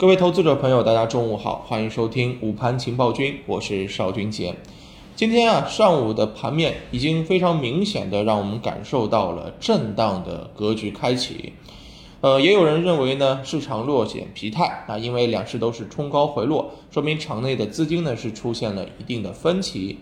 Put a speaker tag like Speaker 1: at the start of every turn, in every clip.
Speaker 1: 各位投资者朋友，大家中午好，欢迎收听午盘情报君，我是邵军杰。今天啊，上午的盘面已经非常明显的让我们感受到了震荡的格局开启。呃，也有人认为呢，市场略显疲态啊，因为两市都是冲高回落，说明场内的资金呢是出现了一定的分歧。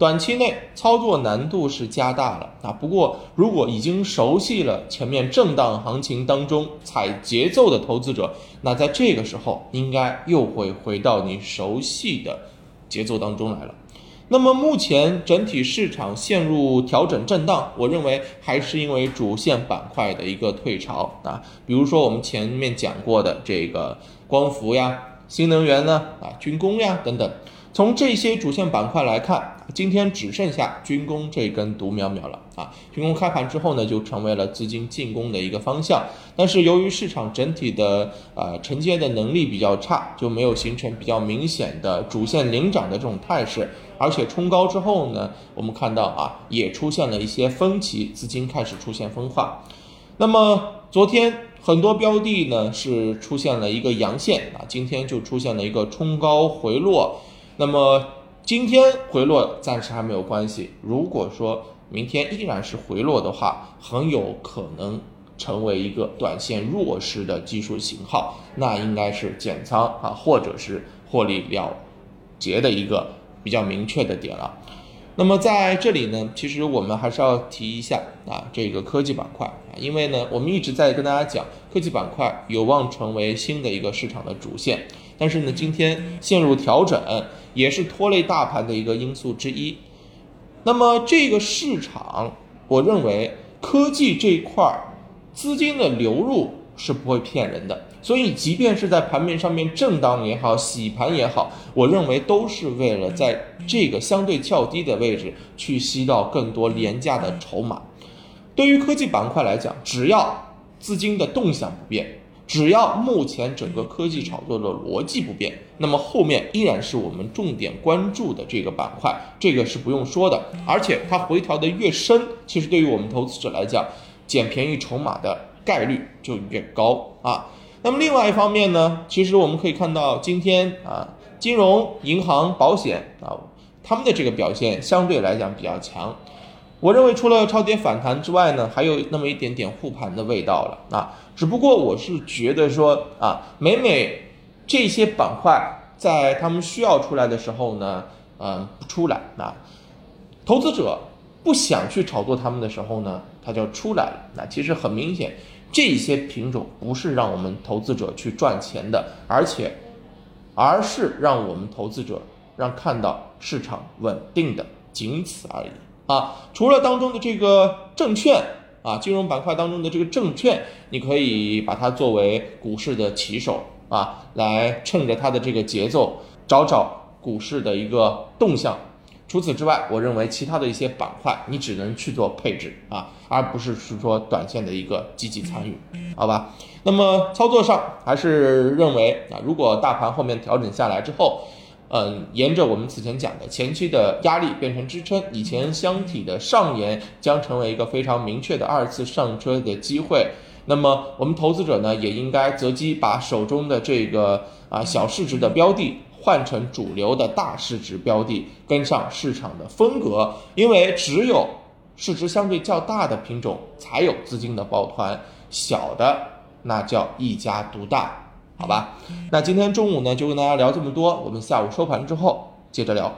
Speaker 1: 短期内操作难度是加大了啊，不过如果已经熟悉了前面震荡行情当中踩节奏的投资者，那在这个时候应该又会回到你熟悉的节奏当中来了。那么目前整体市场陷入调整震荡，我认为还是因为主线板块的一个退潮啊，比如说我们前面讲过的这个光伏呀、新能源呢啊、军工呀等等。从这些主线板块来看，今天只剩下军工这根独苗苗了啊！军工开盘之后呢，就成为了资金进攻的一个方向。但是由于市场整体的呃承接的能力比较差，就没有形成比较明显的主线领涨的这种态势。而且冲高之后呢，我们看到啊，也出现了一些分歧，资金开始出现分化。那么昨天很多标的呢是出现了一个阳线啊，今天就出现了一个冲高回落。那么今天回落暂时还没有关系。如果说明天依然是回落的话，很有可能成为一个短线弱势的技术信号，那应该是减仓啊，或者是获利了结的一个比较明确的点了。那么在这里呢，其实我们还是要提一下啊，这个科技板块啊，因为呢，我们一直在跟大家讲，科技板块有望成为新的一个市场的主线。但是呢，今天陷入调整，也是拖累大盘的一个因素之一。那么这个市场，我认为科技这一块儿资金的流入是不会骗人的。所以，即便是在盘面上面震荡也好，洗盘也好，我认为都是为了在这个相对较低的位置去吸到更多廉价的筹码。对于科技板块来讲，只要资金的动向不变。只要目前整个科技炒作的逻辑不变，那么后面依然是我们重点关注的这个板块，这个是不用说的。而且它回调的越深，其实对于我们投资者来讲，捡便宜筹码的概率就越高啊。那么另外一方面呢，其实我们可以看到今天啊，金融、银行、保险啊，他们的这个表现相对来讲比较强。我认为除了超跌反弹之外呢，还有那么一点点护盘的味道了啊。只不过我是觉得说啊，每每这些板块在他们需要出来的时候呢，嗯，不出来啊，投资者不想去炒作他们的时候呢，它就出来了。那其实很明显，这些品种不是让我们投资者去赚钱的，而且而是让我们投资者让看到市场稳定的，仅此而已。啊，除了当中的这个证券啊，金融板块当中的这个证券，你可以把它作为股市的旗手啊，来趁着它的这个节奏找找股市的一个动向。除此之外，我认为其他的一些板块你只能去做配置啊，而不是是说短线的一个积极参与，好吧？那么操作上还是认为啊，如果大盘后面调整下来之后。嗯，沿着我们此前讲的前期的压力变成支撑，以前箱体的上沿将成为一个非常明确的二次上车的机会。那么我们投资者呢，也应该择机把手中的这个啊小市值的标的换成主流的大市值标的，跟上市场的风格。因为只有市值相对较大的品种才有资金的抱团，小的那叫一家独大。好吧，那今天中午呢就跟大家聊这么多，我们下午收盘之后接着聊。